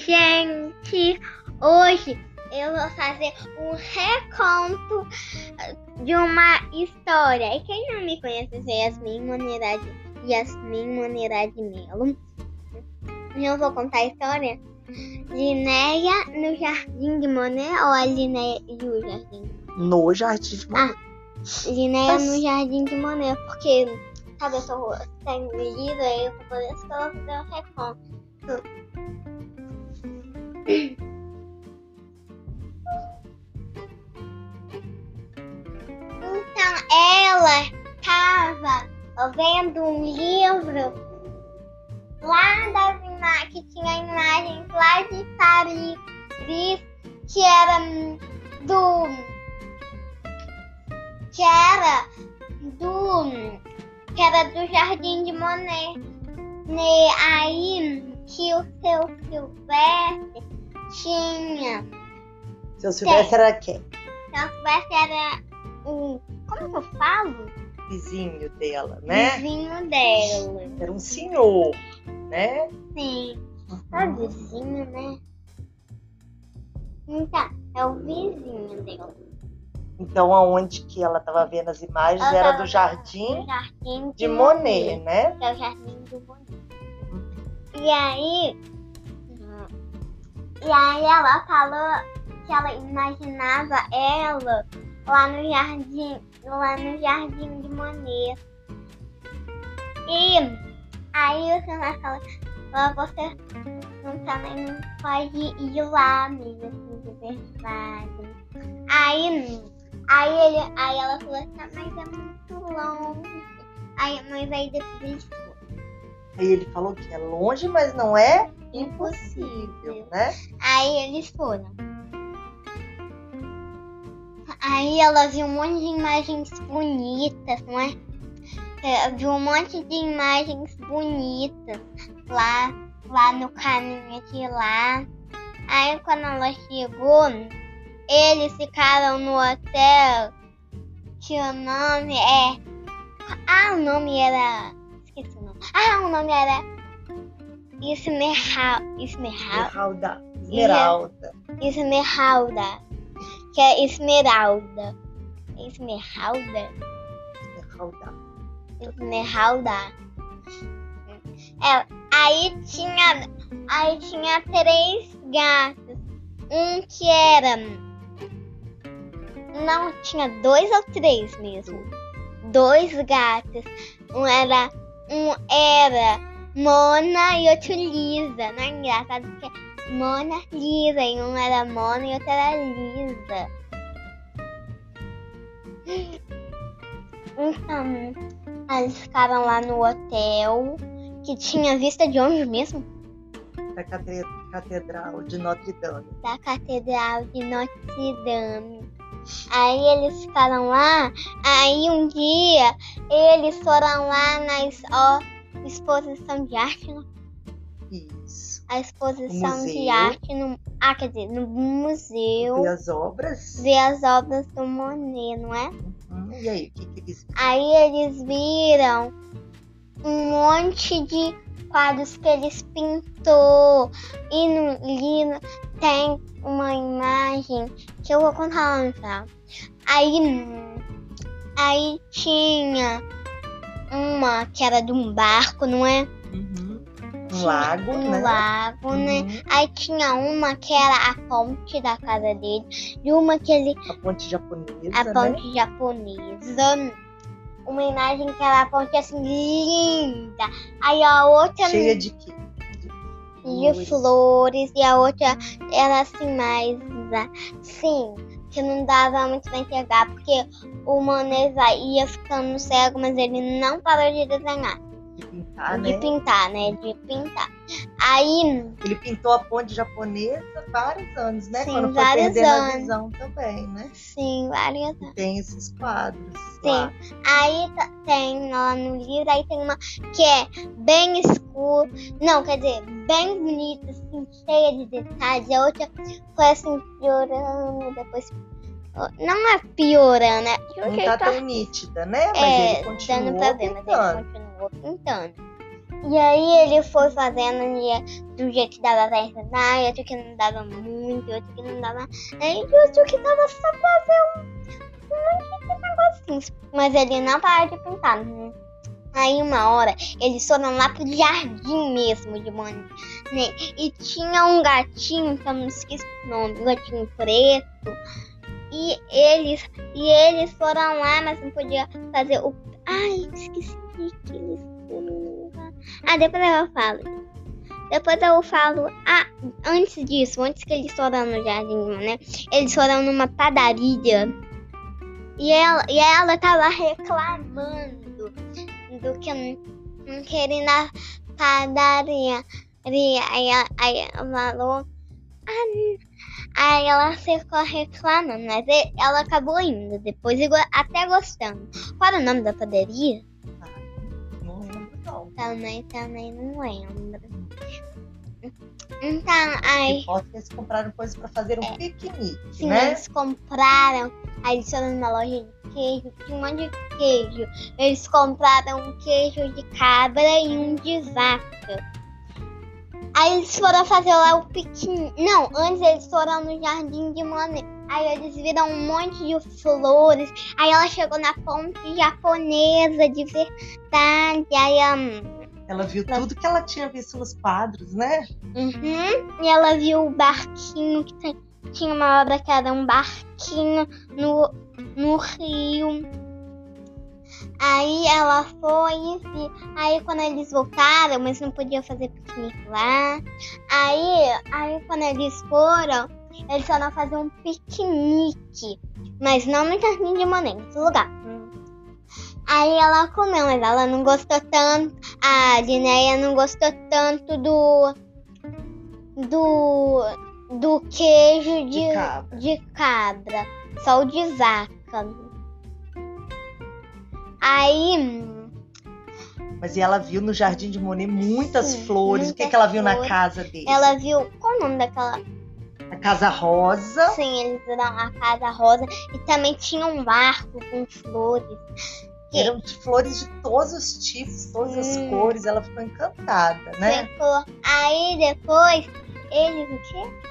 gente! Hoje eu vou fazer um reconto de uma história. E quem não me conhece é Yasmin Maneira de, Yasmin Maneira de Melo. Eu vou contar a história Linéia no Jardim de Monet ou a Linéia e o Jardim? No Jardim de Monet. Ah, Linéia Mas... no Jardim de Monet, porque, sabe, eu tô sem livro aí, eu vou poder fazer o reconto. Então ela estava vendo um livro lá das que tinha imagens lá de Paris que era do que era do que era do Jardim de Monet. E aí que o seu Silvestre tinha. Seu Silvestre era quem? Seu Silvestre era um. Como que eu falo? Vizinho dela, né? Vizinho dela. Era um senhor, né? Sim. É o vizinho, né? Então, é o vizinho dela. Então, aonde que ela estava vendo as imagens ela era do jardim, jardim de, de Monet, Monet, né? É o jardim do Monet. E aí. E aí ela falou que ela imaginava ela lá no jardim. Lá no jardim de Monet. E aí o senhor falou, você não também pode ir lá, amiga, assim, de verdade. Aí, aí, ele, aí ela falou assim, mas é muito longe. Aí, mas aí depois ele Aí ele falou que é longe, mas não é impossível, né? Aí eles foram. Aí ela viu um monte de imagens bonitas, não é? é viu um monte de imagens bonitas lá, lá no caminho de lá. Aí quando ela chegou, eles ficaram no hotel que o nome é. Ah, o nome era ah, o nome era Esmeralda. Esmeralda. Esmeralda. Esmeralda. Que é Esmeralda. Esmeralda? Esmeralda. Esmeralda. É, aí tinha. Aí tinha três gatos. Um que era. Não, tinha dois ou três mesmo. Dois gatos. Um era um era Mona e outro Lisa. Não é engraçado porque é Mona Lisa e um era Mona e outro era Lisa. Então, eles ficaram lá no hotel que tinha vista de onde mesmo? Da Catedral de Notre Dame. Da Catedral de Notre Dame. Aí eles ficaram lá. Aí um dia eles foram lá na ó, exposição de arte. Né? Isso. A exposição de arte no. Ah, quer dizer, no museu. Ver as obras. Ver as obras do Monet, não é? Uhum. E aí, o que, que eles viram? Aí eles viram um monte de quadros que eles pintou. E no livro tem uma imagem que eu vou contar lá no final. Aí, aí tinha uma que era de um barco, não é? Uhum. Um lago, um né? lago, né? uhum. né? Aí tinha uma que era a ponte da casa dele e uma que ele... A ponte japonesa, A ponte né? japonesa uma imagem que era a ponte assim linda. Aí a outra. Cheia de quê? De flores. flores. E a outra era assim mais. Sim, que não dava muito pra enxergar, porque o Monesa ia ficando cego, mas ele não parou de desenhar. De pintar, de né? pintar, né? De pintar. Aí. Ele pintou a ponte japonesa vários anos, né? Sim, Quando foi perdendo anos. a visão também, né? Sim, vários anos. E tem esses quadros. Sim. Lá. Aí tem lá no livro, aí tem uma que é bem escuro. Não, quer dizer, bem bonita, assim, cheia de detalhes. A outra foi assim, piorando, depois não é piorando, né? Não tá, tá tão nítida, né? Mas é, ele pra ver, pintando. mas ele continuou pintando. E aí ele foi fazendo e do jeito que dava pra ensinar, e outro que não dava muito, e outro que não dava. E outro que dava só pra fazer um, um monte de negocinhos. Mas ele não parava de pintar. Né? Aí uma hora eles foram lá pro jardim mesmo de Mônica. Né? E tinha um gatinho, que eu não esqueci o nome, um gatinho preto. E eles, e eles foram lá, mas não podia fazer o. Ai, esqueci que eles lá. Ah, depois eu falo. Depois eu falo. Ah, antes disso, antes que eles foram no jardim, né? Eles foram numa padaria. E ela, e ela tava reclamando do que não queria na padaria. Aí, aí ela falou. Aí ela ficou reclamando, mas ela acabou indo depois, até gostando. Qual era o nome da padaria? Não lembro não. Também, também não lembro. Então, aí. Eles compraram coisas para fazer um é, piquenique, sim, né? Eles compraram, aí eles foram numa loja de queijo, tinha um monte de queijo. Eles compraram um queijo de cabra e um de vaca. Aí eles foram fazer lá o piquenique. Não, antes eles foram no jardim de Monet. Aí eles viram um monte de flores. Aí ela chegou na ponte japonesa de verdade. Aí um, ela viu ela... tudo que ela tinha visto nos quadros, né? Uhum. E ela viu o barquinho que tem... tinha uma hora que era um barquinho no, no rio. Aí ela foi e aí quando eles voltaram, mas não podiam fazer piquenique lá. Aí, aí quando eles foram, eles foram fazer um piquenique, mas não no jardim de Monet, em outro lugar. Aí ela comeu, mas ela não gostou tanto. A Linéia não gostou tanto do do do queijo de, de cabra. de cabra, só o de vaca. Aí. Mas e ela viu no Jardim de Monet muitas sim, flores. Muitas o que, que ela viu flores. na casa dele? Ela viu. Qual o nome daquela? A Casa Rosa. Sim, eles viram a Casa Rosa. E também tinha um barco com flores. Eram de flores de todos os tipos, todas hum. as cores. Ela ficou encantada, né? Ficou. Aí depois, eles o quê?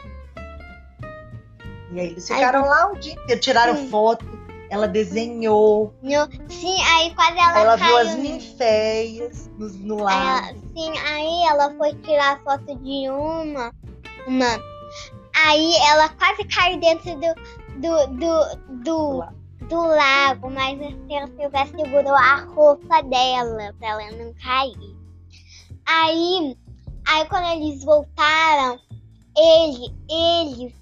E aí eles ficaram aí, lá um dia inteiro, tiraram sim. foto ela desenhou. sim, aí quase ela Ela viu as ninféias no, no lago. sim, aí ela foi tirar foto de uma. Uma. Aí ela quase caiu dentro do. do. do. do, do lago, mas a Silvia segurou a roupa dela pra ela não cair. Aí. Aí quando eles voltaram, ele, eles.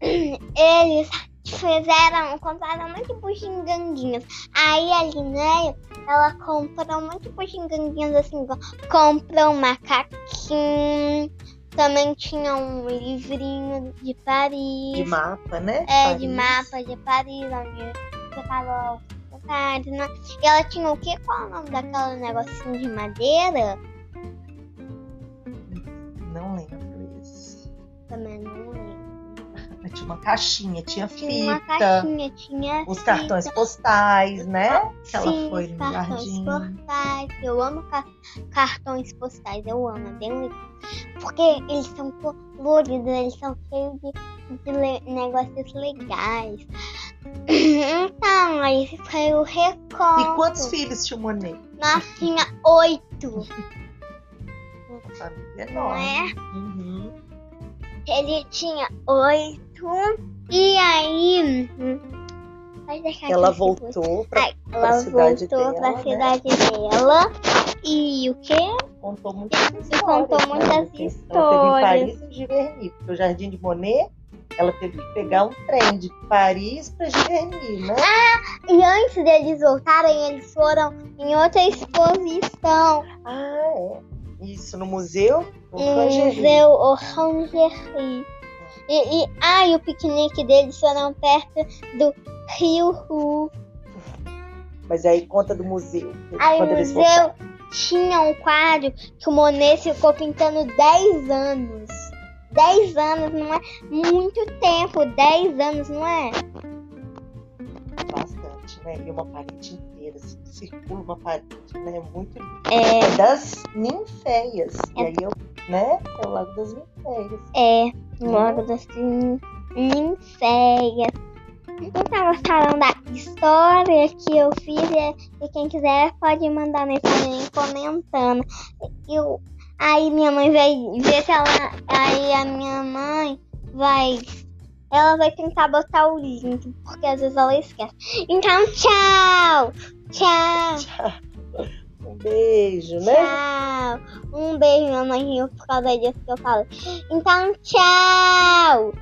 Eles fizeram, compraram muito bugiganguinhos. Aí a Linéia, ela comprou muito bugiganguinhos assim, comprou um macaquinho, também tinha um livrinho de Paris. De mapa, né? É, Paris. de mapa de Paris, onde o Paris, né? E ela tinha o quê? Qual é o nome daquele negocinho de madeira? Não lembro isso. Também não lembro tinha uma caixinha, tinha, tinha fita. Uma caixinha, tinha os fita. cartões postais, né? Que ela foi no cartões jardim. postais. Eu amo ca cartões postais, eu amo, é bem legal. Porque eles são coloridos, eles são cheios de, de le negócios legais. Então, esse foi o recorte. E quantos filhos tinha o Monet? Nós tinha oito. Família enorme. Não é? Uhum. Ele tinha oito e aí. Ela voltou pra, Ai, pra ela cidade voltou dela. Pra né? cidade dela. E o quê? Contou muitas histórias. Contou né? muitas histórias. Ela teve em Paris e Giverny. Porque o Jardim de Monet, ela teve que pegar um trem de Paris pra Giverny, né? Ah, e antes deles voltarem, eles foram em outra exposição. Ah, é. Isso, no museu? No Museu Orangerie. E, e, ah, e o piquenique deles foram perto do Rio Ru. Mas aí conta do museu. Aí o museu tinha um quadro que o Monet ficou pintando 10 anos. 10 anos não é muito tempo, 10 anos não é? Bastante. Né? E uma parede inteira, assim, circula uma parede, né? Muito lindo. É, É das ninféias. E É. aí eu, né? É o Lago das Ninféias. é, logo das nin- ninféias. Então, gostaram da história que eu fiz? E, e quem quiser pode mandar mensagem comentando. Eu, aí minha mãe vai ver se ela. Aí a minha mãe vai. Ela vai tentar botar o link, porque às vezes ela esquece. Então, tchau! Tchau! Um beijo, né? Tchau! Um beijo, minha mãe riu por causa disso que eu falei. Então, tchau!